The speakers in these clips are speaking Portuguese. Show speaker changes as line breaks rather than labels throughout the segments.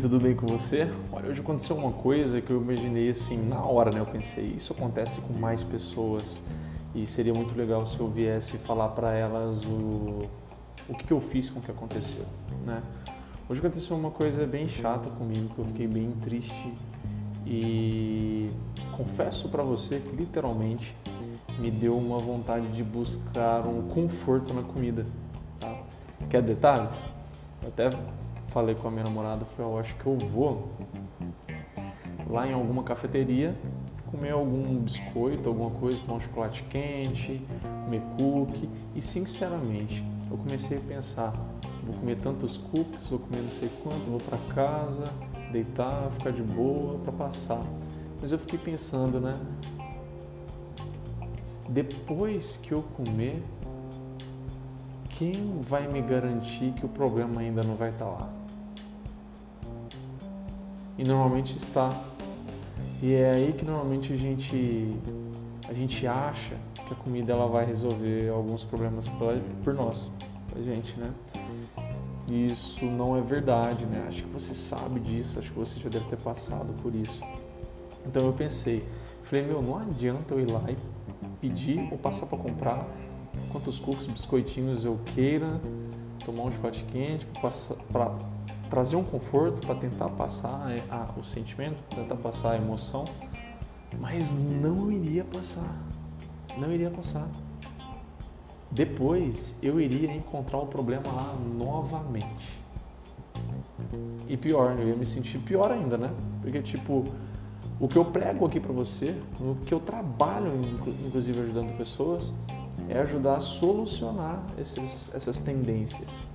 Tudo bem com você? Olha, hoje aconteceu uma coisa que eu imaginei assim na hora, né? Eu pensei, isso acontece com mais pessoas e seria muito legal se eu viesse falar para elas o, o que, que eu fiz com o que aconteceu, né? Hoje aconteceu uma coisa bem chata comigo, que eu fiquei bem triste e confesso para você que literalmente me deu uma vontade de buscar um conforto na comida. Tá? Quer detalhes? Eu até falei com a minha namorada, falei, eu acho que eu vou lá em alguma cafeteria comer algum biscoito, alguma coisa, tomar um chocolate quente, comer cookie e sinceramente eu comecei a pensar vou comer tantos cookies, vou comer não sei quanto, vou para casa, deitar, ficar de boa para passar. Mas eu fiquei pensando, né? Depois que eu comer, quem vai me garantir que o problema ainda não vai estar tá lá? E normalmente está. E é aí que normalmente a gente a gente acha que a comida ela vai resolver alguns problemas por, por nós, a gente, né? isso não é verdade, né? Acho que você sabe disso, acho que você já deve ter passado por isso. Então eu pensei, falei, meu, não adianta eu ir lá e pedir ou passar para comprar quantos cookies, biscoitinhos eu queira, tomar um chocolate quente para trazer um conforto, para tentar passar é, a, o sentimento, tentar passar a emoção, mas não iria passar, não iria passar. Depois eu iria encontrar o problema lá novamente. E pior, eu ia me sentir pior ainda, né? Porque, tipo, o que eu prego aqui para você, o que eu trabalho, inclusive ajudando pessoas, é ajudar a solucionar esses, essas tendências.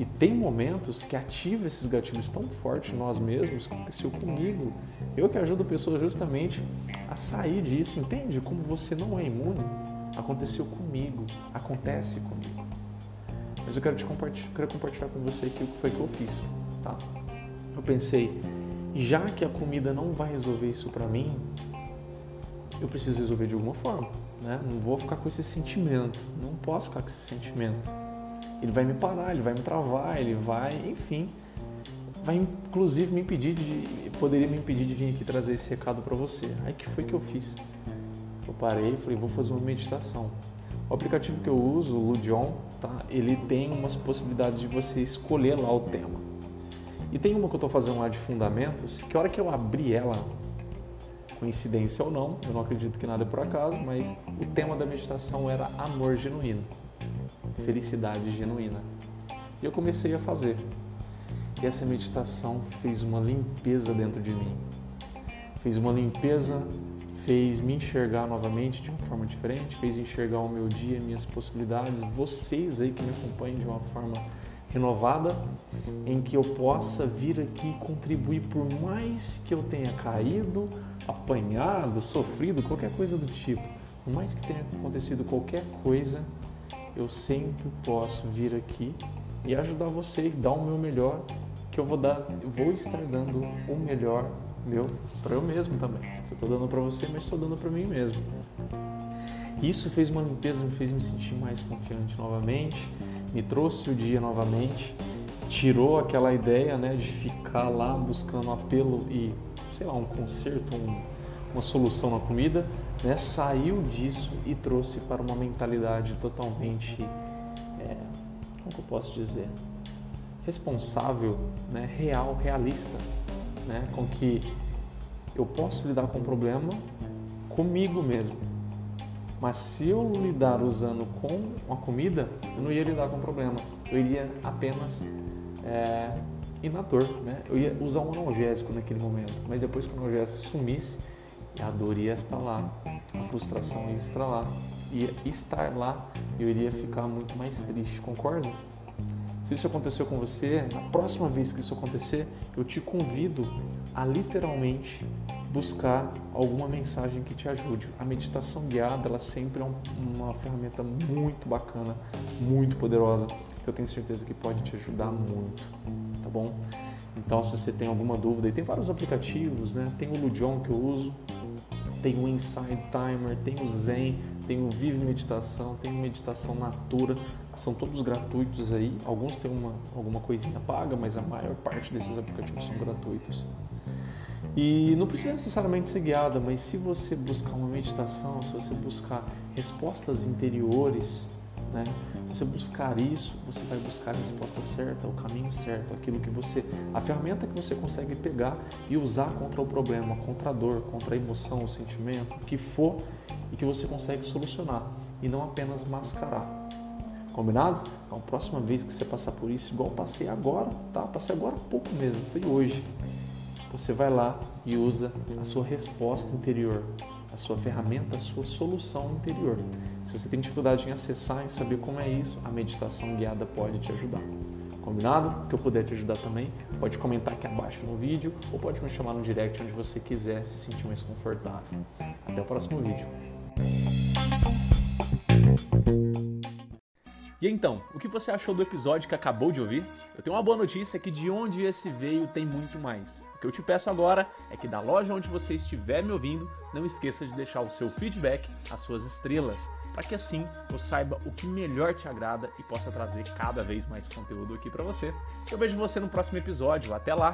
E tem momentos que ativam esses gatilhos tão fortes nós mesmos, aconteceu comigo. Eu que ajudo pessoas justamente a sair disso, entende? Como você não é imune, Aconteceu comigo, acontece comigo. Mas eu quero te compartilhar, quero compartilhar com você o que foi que eu fiz, tá? Eu pensei, já que a comida não vai resolver isso para mim, eu preciso resolver de alguma forma, né? Não vou ficar com esse sentimento, não posso ficar com esse sentimento. Ele vai me parar, ele vai me travar, ele vai, enfim, vai inclusive me impedir de, poderia me impedir de vir aqui trazer esse recado para você. Aí que foi que eu fiz? Eu parei e falei, vou fazer uma meditação. O aplicativo que eu uso, o Ludion, tá? ele tem umas possibilidades de você escolher lá o tema. E tem uma que eu estou fazendo lá de fundamentos, que a hora que eu abri ela, coincidência ou não, eu não acredito que nada é por acaso, mas o tema da meditação era amor genuíno, felicidade genuína. E eu comecei a fazer. E essa meditação fez uma limpeza dentro de mim. Fez uma limpeza fez me enxergar novamente de uma forma diferente, fez enxergar o meu dia, minhas possibilidades, vocês aí que me acompanham de uma forma renovada, em que eu possa vir aqui contribuir por mais que eu tenha caído, apanhado, sofrido, qualquer coisa do tipo, por mais que tenha acontecido qualquer coisa, eu sempre posso vir aqui e ajudar você, dar o meu melhor, que eu vou dar, vou estar dando o melhor meu para eu mesmo também. Eu estou dando para você, mas estou dando para mim mesmo. Isso fez uma limpeza, me fez me sentir mais confiante novamente, me trouxe o dia novamente, tirou aquela ideia né, de ficar lá buscando apelo e, sei lá, um conserto, um, uma solução na comida, né, saiu disso e trouxe para uma mentalidade totalmente, é, como eu posso dizer, responsável, né, real, realista né? com que eu posso lidar com o problema comigo mesmo. Mas se eu lidar usando com a comida, eu não ia lidar com o problema. Eu iria apenas é, ir na dor, né? Eu ia usar um analgésico naquele momento, mas depois que o analgésico sumisse, a dor ia estar lá, a frustração ia estar lá, ia estar lá eu iria ficar muito mais triste, concorda? Se isso aconteceu com você, na próxima vez que isso acontecer, eu te convido a literalmente buscar alguma mensagem que te ajude. A meditação guiada, ela sempre é uma ferramenta muito bacana, muito poderosa, que eu tenho certeza que pode te ajudar muito, tá bom? Então, se você tem alguma dúvida, e tem vários aplicativos, né? Tem o Lujon que eu uso, tem o Inside Timer, tem o Zen, tem o Vive Meditação, tem o Meditação Natura, são todos gratuitos aí. Alguns têm uma, alguma coisinha paga, mas a maior parte desses aplicativos são gratuitos. E não precisa necessariamente ser guiada, mas se você buscar uma meditação, se você buscar respostas interiores, né? Se você buscar isso, você vai buscar a resposta certa, o caminho certo, aquilo que você, a ferramenta que você consegue pegar e usar contra o problema, contra a dor, contra a emoção, o sentimento, o que for, e que você consegue solucionar e não apenas mascarar. Combinado? Então, próxima vez que você passar por isso, igual passei agora, tá? Passei agora há pouco mesmo, foi hoje. Você vai lá e usa a sua resposta interior, a sua ferramenta, a sua solução interior. Se você tem dificuldade em acessar e saber como é isso, a meditação guiada pode te ajudar. Combinado? Que eu puder te ajudar também, pode comentar aqui abaixo no vídeo ou pode me chamar no direct onde você quiser se sentir mais confortável. Até o próximo vídeo.
E então, o que você achou do episódio que acabou de ouvir? Eu tenho uma boa notícia que de onde esse veio tem muito mais. O que eu te peço agora é que da loja onde você estiver me ouvindo, não esqueça de deixar o seu feedback, as suas estrelas, para que assim eu saiba o que melhor te agrada e possa trazer cada vez mais conteúdo aqui para você. Eu vejo você no próximo episódio. Até lá.